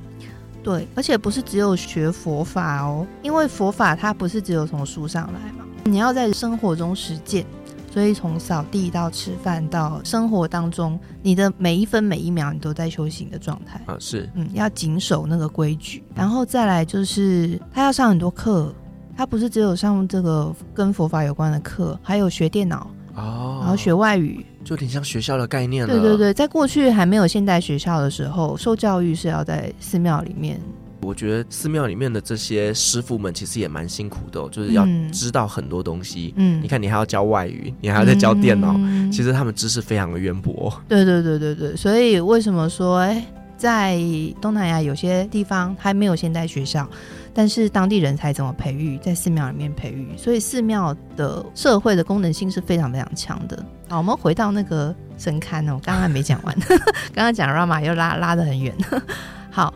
对，而且不是只有学佛法哦，因为佛法它不是只有从书上来嘛，你要在生活中实践。所以从扫地到吃饭到生活当中，你的每一分每一秒，你都在修行的状态。啊，是，嗯，要谨守那个规矩，然后再来就是他要上很多课，他不是只有上这个跟佛法有关的课，还有学电脑哦，然后学外语，就有点像学校的概念了。对对对，在过去还没有现代学校的时候，受教育是要在寺庙里面。我觉得寺庙里面的这些师傅们其实也蛮辛苦的哦，就是要知道很多东西。嗯，你看，你还要教外语，你还要再教电脑，嗯，其实他们知识非常的渊博。对对对对对，所以为什么说，哎，在东南亚有些地方还没有现代学校，但是当地人才怎么培育，在寺庙里面培育，所以寺庙的社会的功能性是非常非常强的。好，我们回到那个神龛哦，刚刚还没讲完，<laughs> 刚刚讲 Rama 又拉拉得很远。<laughs> 好。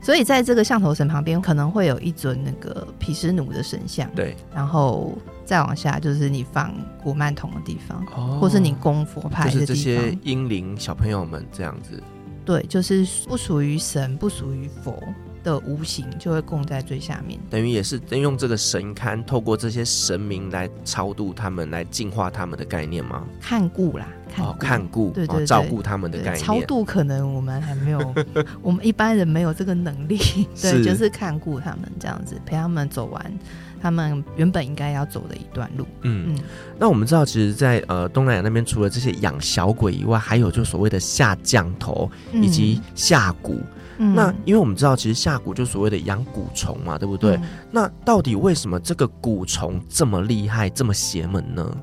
所以在这个象头神旁边，可能会有一尊那个毗湿奴的神像。对，然后再往下就是你放古曼童的地方，哦，或是你供佛牌的地方。就是这些英灵小朋友们这样子。对，就是不属于神、不属于佛的无形，就会供在最下面。等于也是用这个神龛，透过这些神明来超度他们，来净化他们的概念吗？看顾啦。看顾，哦、看顾对对，对，照顾他们的概念。超度可能我们还没有，<laughs> 我们一般人没有这个能力。<laughs> 对，就是看顾他们这样子，陪他们走完他们原本应该要走的一段路。嗯嗯。那我们知道，其实在，在呃东南亚那边，除了这些养小鬼以外，还有就所谓的下降头以及下蛊。嗯、那因为我们知道，其实下蛊就所谓的养蛊虫嘛，对不对？嗯、那到底为什么这个蛊虫这么厉害，这么邪门呢？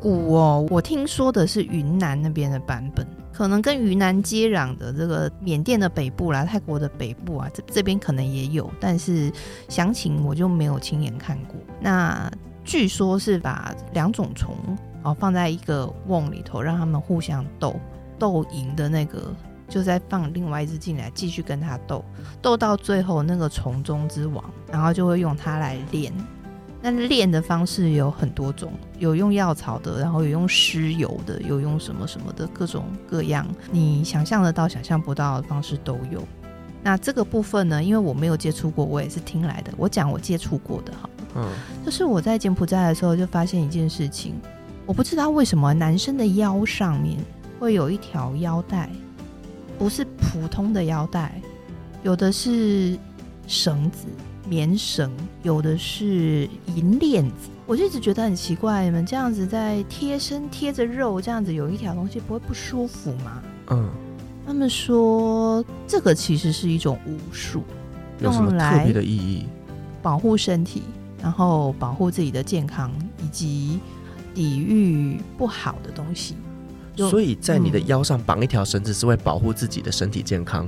蛊哦，我听说的是云南那边的版本，可能跟云南接壤的这个缅甸的北部啦、泰国的北部啊，这这边可能也有，但是详情我就没有亲眼看过。那据说是把两种虫哦放在一个瓮里头，让他们互相斗，斗赢的那个就再放另外一只进来继续跟他斗，斗到最后那个虫中之王，然后就会用它来练。那练的方式有很多种，有用药草的，然后有用尸油的，有用什么什么的，各种各样，你想象得到、想象不到的方式都有。那这个部分呢，因为我没有接触过，我也是听来的。我讲我接触过的哈，嗯，就是我在柬埔寨的时候就发现一件事情，我不知道为什么男生的腰上面会有一条腰带，不是普通的腰带，有的是绳子。棉绳，有的是银链子，我就一直觉得很奇怪，你们这样子在贴身贴着肉，这样子有一条东西不会不舒服吗？嗯，他们说这个其实是一种巫术，用来特别的意义，保护身体，然后保护自己的健康，以及抵御不好的东西。所以在你的腰上绑一条绳子，是为保护自己的身体健康。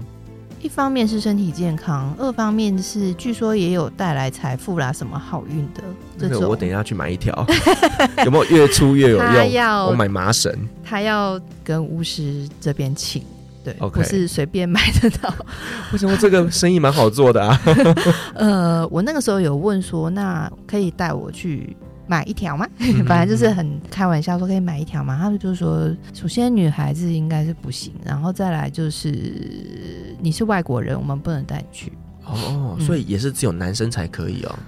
一方面是身体健康，二方面是据说也有带来财富啦，什么好运的这种。那个我等一下去买一条，<laughs> 有没有越粗越有用？他要我买麻绳，他要跟巫师这边请，对，okay. 不是随便买得到。<laughs> 为什么这个生意蛮好做的啊？<laughs> 呃，我那个时候有问说，那可以带我去。买一条吗？<laughs> 本来就是很开玩笑说可以买一条嘛。他们就说，首先女孩子应该是不行，然后再来就是你是外国人，我们不能带你去。哦，所以也是只有男生才可以哦。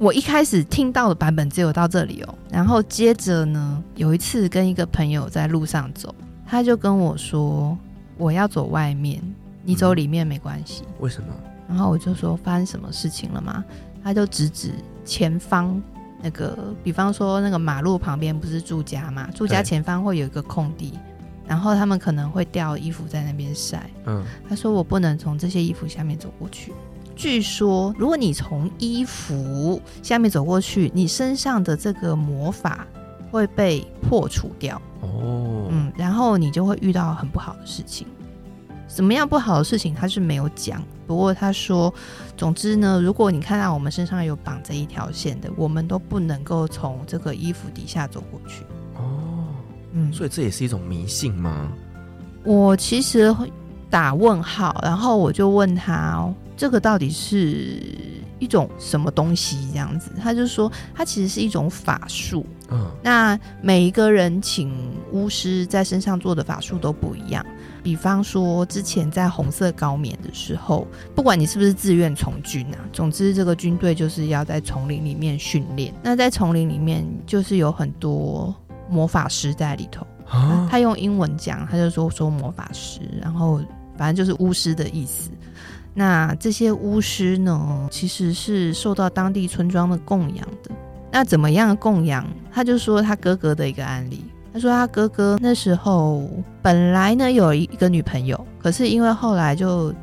我一开始听到的版本只有到这里哦，然后接着呢，有一次跟一个朋友在路上走，他就跟我说我要走外面，你走里面没关系。为什么？然后我就说发生什么事情了吗？他就指指前方。那个，比方说那个马路旁边不是住家嘛？住家前方会有一个空地，然后他们可能会掉衣服在那边晒。嗯，他说我不能从这些衣服下面走过去。据说，如果你从衣服下面走过去，你身上的这个魔法会被破除掉。哦，嗯，然后你就会遇到很不好的事情。什么样不好的事情，他是没有讲。不过他说，总之呢，如果你看到我们身上有绑着一条线的，我们都不能够从这个衣服底下走过去。哦，嗯，所以这也是一种迷信吗？我其实打问号，然后我就问他，哦这个到底是一种什么东西？这样子，他就说，它其实是一种法术。嗯，那每一个人请巫师在身上做的法术都不一样。比方说，之前在红色高棉的时候，不管你是不是自愿从军啊，总之这个军队就是要在丛林里面训练。那在丛林里面，就是有很多魔法师在里头。啊，他用英文讲，他就说说魔法师，然后反正就是巫师的意思。那这些巫师呢，其实是受到当地村庄的供养的。那怎么样供养？他就说他哥哥的一个案例。他说他哥哥那时候本来呢有一个女朋友，可是因为后来就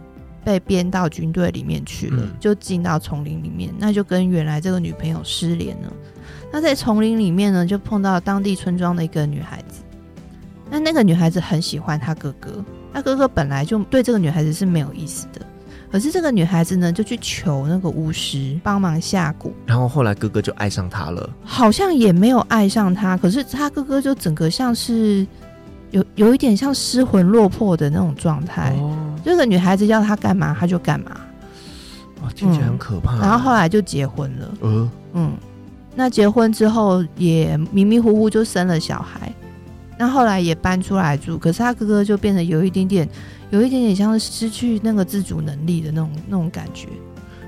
被编到军队里面去了，就进到丛林里面，那就跟原来这个女朋友失联了。那在丛林里面呢，就碰到当地村庄的一个女孩子。那那个女孩子很喜欢他哥哥，他哥哥本来就对这个女孩子是没有意思的。可是这个女孩子呢，就去求那个巫师帮忙下蛊，然后后来哥哥就爱上她了，好像也没有爱上她，可是他哥哥就整个像是有有一点像失魂落魄的那种状态。哦，这个女孩子要他干嘛，他就干嘛。哇，听起来很可怕。嗯。然后后来就结婚了。呃，嗯，那结婚之后也迷迷糊糊就生了小孩，那后来也搬出来住，可是他哥哥就变得有一点点。有一点点像是失去那个自主能力的那种那种感觉，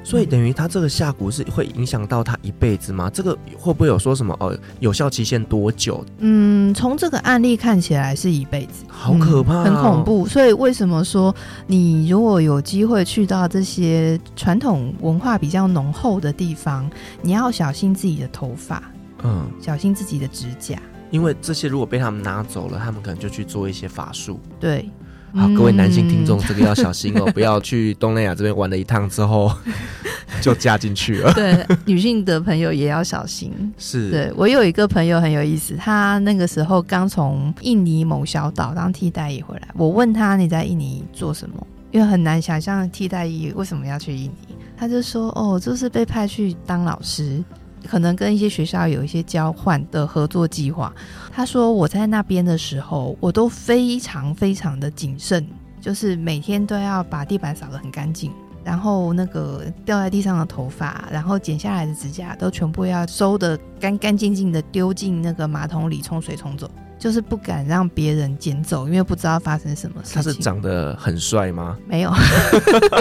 所以等于他这个下蛊是会影响到他一辈子吗？这个会不会有说什么哦？有效期限多久？嗯，从这个案例看起来是一辈子，好可怕哦，嗯，很恐怖。所以为什么说你如果有机会去到这些传统文化比较浓厚的地方，你要小心自己的头发，嗯，小心自己的指甲，因为这些如果被他们拿走了，他们可能就去做一些法术。对。好，各位男性听众，这个要小心哦，<laughs> 不要去东南亚这边玩了一趟之后 <laughs> 就嫁进去了。<laughs> 对，女性的朋友也要小心。是，对，我有一个朋友很有意思，他那个时候刚从印尼某小岛当替代役回来。我问他，你在印尼做什么？因为很难想象替代役为什么要去印尼。他就说：“哦，就是被派去当老师。”可能跟一些学校有一些交换的合作计划。他说我在那边的时候，我都非常非常的谨慎，就是每天都要把地板扫得很干净，然后那个掉在地上的头发，然后剪下来的指甲都全部要收得干干净净的，丢进那个马桶里冲水冲走。就是不敢让别人捡走，因为不知道发生什么事情。他是长得很帅吗？没有，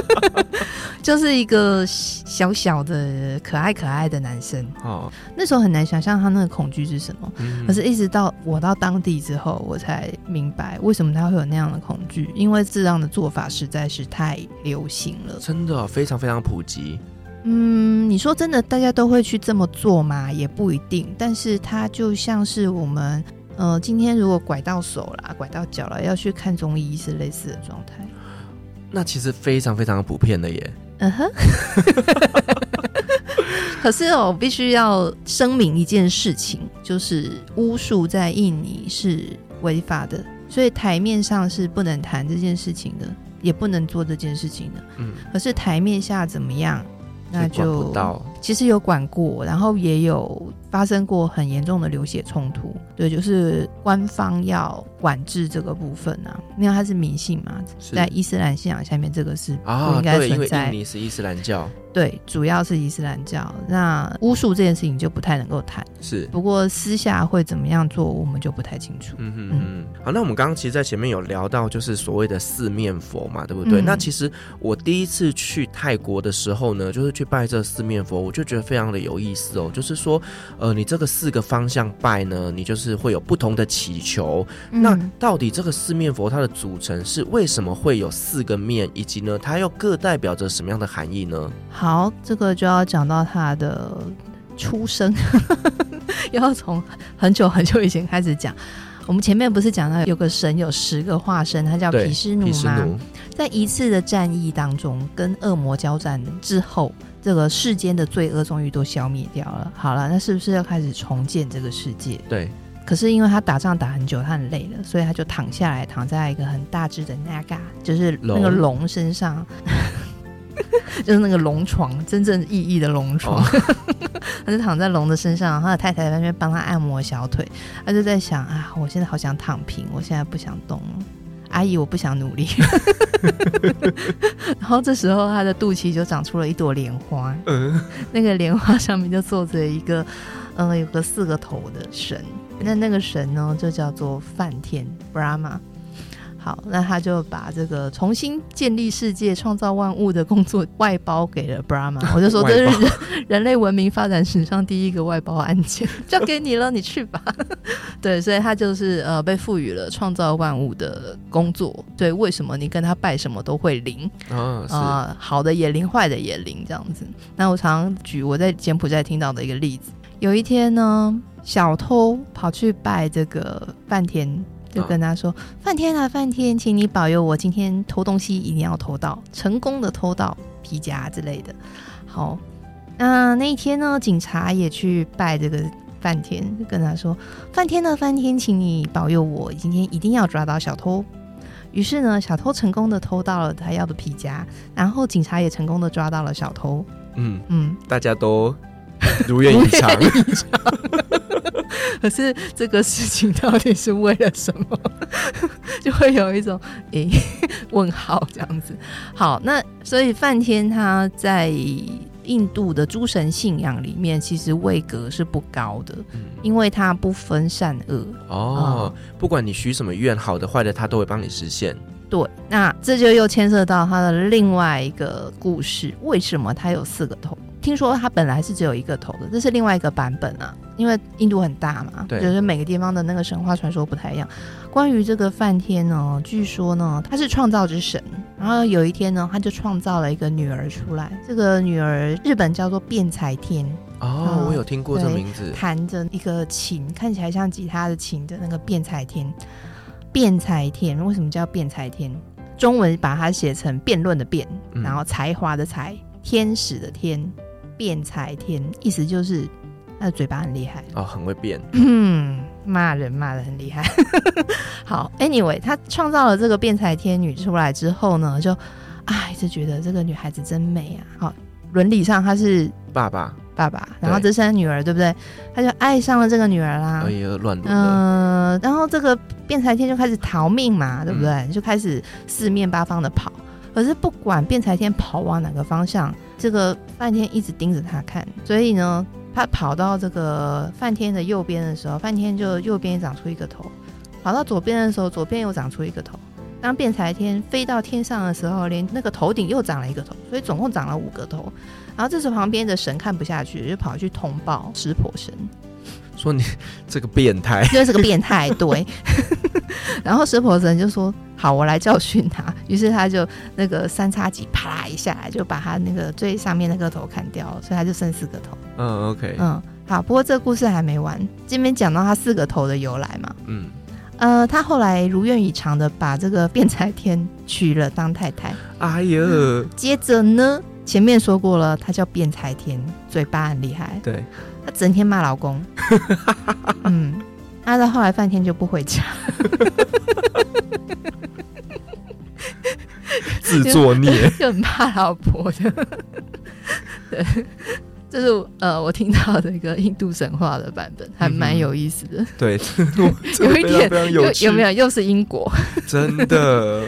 <laughs> 就是一个小小的可爱可爱的男生。哦，那时候很难想象他那个恐惧是什么。嗯，可是一直到我到当地之后，我才明白为什么他会有那样的恐惧，因为这样的做法实在是太流行了，真的非常非常普及。嗯，你说真的，大家都会去这么做吗？也不一定。但是它就像是我们。呃，今天如果拐到手了，拐到脚了，要去看中医是类似的状态。那其实非常非常普遍的耶。嗯哼。<laughs> 可是我必须要声明一件事情，就是巫术在印尼是违法的，所以台面上是不能谈这件事情的，也不能做这件事情的。嗯。可是台面下怎么样？那就。其实有管过，然后也有发生过很严重的流血冲突。对，就是官方要管制这个部分啊，因为它是迷信嘛，在伊斯兰信仰下面，这个是不应该存在。啊，对，因为印尼是伊斯兰教。对，主要是伊斯兰教。那巫术这件事情就不太能够谈。是，不过私下会怎么样做，我们就不太清楚。嗯哼嗯，好，那我们刚刚其实，在前面有聊到，就是所谓的四面佛嘛，对不对？嗯。那其实我第一次去泰国的时候呢，就是去拜这四面佛，我就觉得非常的有意思哦。就是说，呃，你这个四个方向拜呢，你就是会有不同的祈求。嗯。那到底这个四面佛它的组成是为什么会有四个面，以及呢，它又各代表着什么样的含义呢？好，这个就要讲到它的出生，<laughs> 要从很久很久以前开始讲。我们前面不是讲到有个神有十个化身，他叫毗湿奴吗？在一次的战役当中，跟恶魔交战之后，这个世间的罪恶终于都消灭掉了。好了，那是不是要开始重建这个世界？对。可是因为他打仗打很久，他很累了，所以他就躺下来，躺在一个很大只的 Naga，就是那个龙身上，<laughs> 就是那个龙床，真正意义的龙床。哦、<laughs> 他就躺在龙的身上，他的太太在那边帮他按摩小腿，他就在想啊，我现在好想躺平，我现在不想动了，阿姨，我不想努力。<laughs> 然后这时候他的肚脐就长出了一朵莲花，嗯，那个莲花上面就坐着一个，嗯，有个四个头的神。那那个神呢，就叫做梵天 Brahma。好，那他就把这个重新建立世界、创造万物的工作外包给了 Brahma。<laughs> 我就说，这是人人类文明发展史上第一个外包案件，交给你了，你去吧。对，所以他就是呃被赋予了创造万物的工作。对，为什么你跟他拜什么都会灵？啊、哦呃，好的也灵，坏的也灵，这样子。那我常常举我在柬埔寨听到的一个例子，有一天呢。小偷跑去拜这个半天，就跟他说：“梵、哦、天啊，梵天，请你保佑我今天偷东西一定要偷到成功的偷到皮夹之类的。”好，那那一天呢，警察也去拜这个梵天，就跟他说：“梵天呢，梵天，请你保佑我今天一定要抓到小偷。”于是呢，小偷成功的偷到了他要的皮夹，然后警察也成功的抓到了小偷。嗯嗯，大家都如愿以偿。<laughs> 可是这个事情到底是为了什么？<laughs> 就会有一种诶、欸、问号这样子。好，那所以梵天他在印度的诸神信仰里面，其实位格是不高的，嗯、因为他不分善恶。哦，嗯、不管你许什么愿，好的坏的，他都会帮你实现。对，那这就又牵涉到他的另外一个故事：为什么他有四个头？听说他本来是只有一个头的，这是另外一个版本啊。因为印度很大嘛，对，就是每个地方的那个神话传说不太一样。关于这个梵天呢，据说呢，他是创造之神。然后有一天呢，他就创造了一个女儿出来。这个女儿日本叫做辩才天。哦，嗯、我有听过这名字。弹着一个琴，看起来像吉他的琴的那个辩才天。辩才天为什么叫辩才天？中文把它写成辩论的辩，然后才华的才，天使的天，辩才天，意思就是。他的嘴巴很厉害哦，很会变。嗯，骂人骂的很厉害。<laughs> 好，Anyway，他创造了这个辩才天女出来之后呢，就哎，就觉得这个女孩子真美啊。好，伦理上他是爸爸，爸爸，然后这是他女儿，对不对？他就爱上了这个女儿啦。哎呀，乱伦。嗯，然后这个辩才天就开始逃命嘛，对不对？嗯、就开始四面八方的跑。可是不管辩才天跑往哪个方向，这个梵天一直盯着他看，所以呢。他跑到这个梵天的右边的时候，梵天就右边长出一个头；跑到左边的时候，左边又长出一个头。当辩才天飞到天上的时候，连那个头顶又长了一个头，所以总共长了五个头。然后这时旁边的神看不下去，就跑去通报石婆神。说你 <laughs> 这个变态，<laughs> 就是个变态，对。<laughs> 然后石婆神就说：“好，我来教训他。”于是他就那个三叉戟啪啦一下来，就把他那个最上面那个头砍掉了，所以他就剩四个头。嗯，OK，嗯，好。不过这个故事还没完，这边讲到他四个头的由来嘛。嗯，呃，他后来如愿以偿的把这个变才天娶了当太太。哎呦、嗯，接着呢，前面说过了，他叫变才天，嘴巴很厉害。对。她整天骂老公，<laughs> 嗯，那到后来半天就不回家，自作孽，<laughs> 就很怕老婆的，<laughs> 对，这是呃我听到的一个印度神话的版本，还蛮有意思的，嗯、对，有一点有，有没有？又是英国，真的。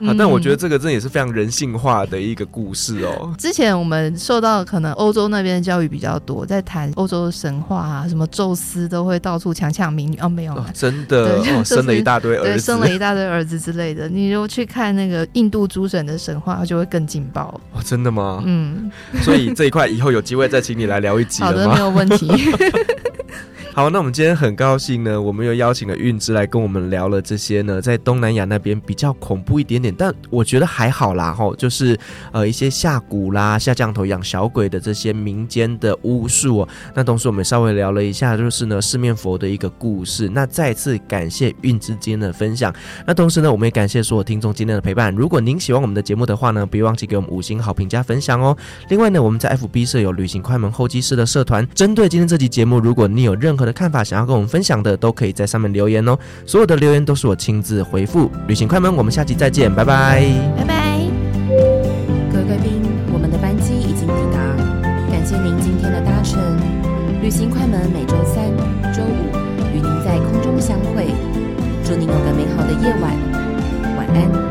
啊！但我觉得这个真的也是非常人性化的一个故事哦。之前我们受到可能欧洲那边的教育比较多，在谈欧洲的神话啊，什么宙斯都会到处强抢民女哦，没有，哦、真的、就是哦、生了一大堆儿子，对，生了一大堆儿子之类的。你如果去看那个印度诸神的神话，就会更劲爆哦。真的吗？嗯，所以这一块以后有机会再请你来聊一集。好的，没有问题。好，那我们今天很高兴呢，我们又邀请了韵之来跟我们聊了这些呢，在东南亚那边比较恐怖一点点，但我觉得还好啦，吼，就是呃一些下蛊啦、下降头、养小鬼的这些民间的巫术哦。那同时我们稍微聊了一下，就是呢四面佛的一个故事。那再次感谢韵之今天的分享。那同时呢，我们也感谢所有听众今天的陪伴。如果您喜欢我们的节目的话呢，别忘记给我们五星好评加分享哦。另外呢，我们在 FB 设有旅行快门候机室的社团，针对今天这期节目，如果你有任何的看法想要跟我们分享的，都可以在上面留言哦。所有的留言都是我亲自回复。旅行快门，我们下期再见，拜拜，拜拜。各位贵宾，我们的班机已经抵达，感谢您今天的搭乘。旅行快门每周三、周五与您在空中相会，祝您有个美好的夜晚。晚安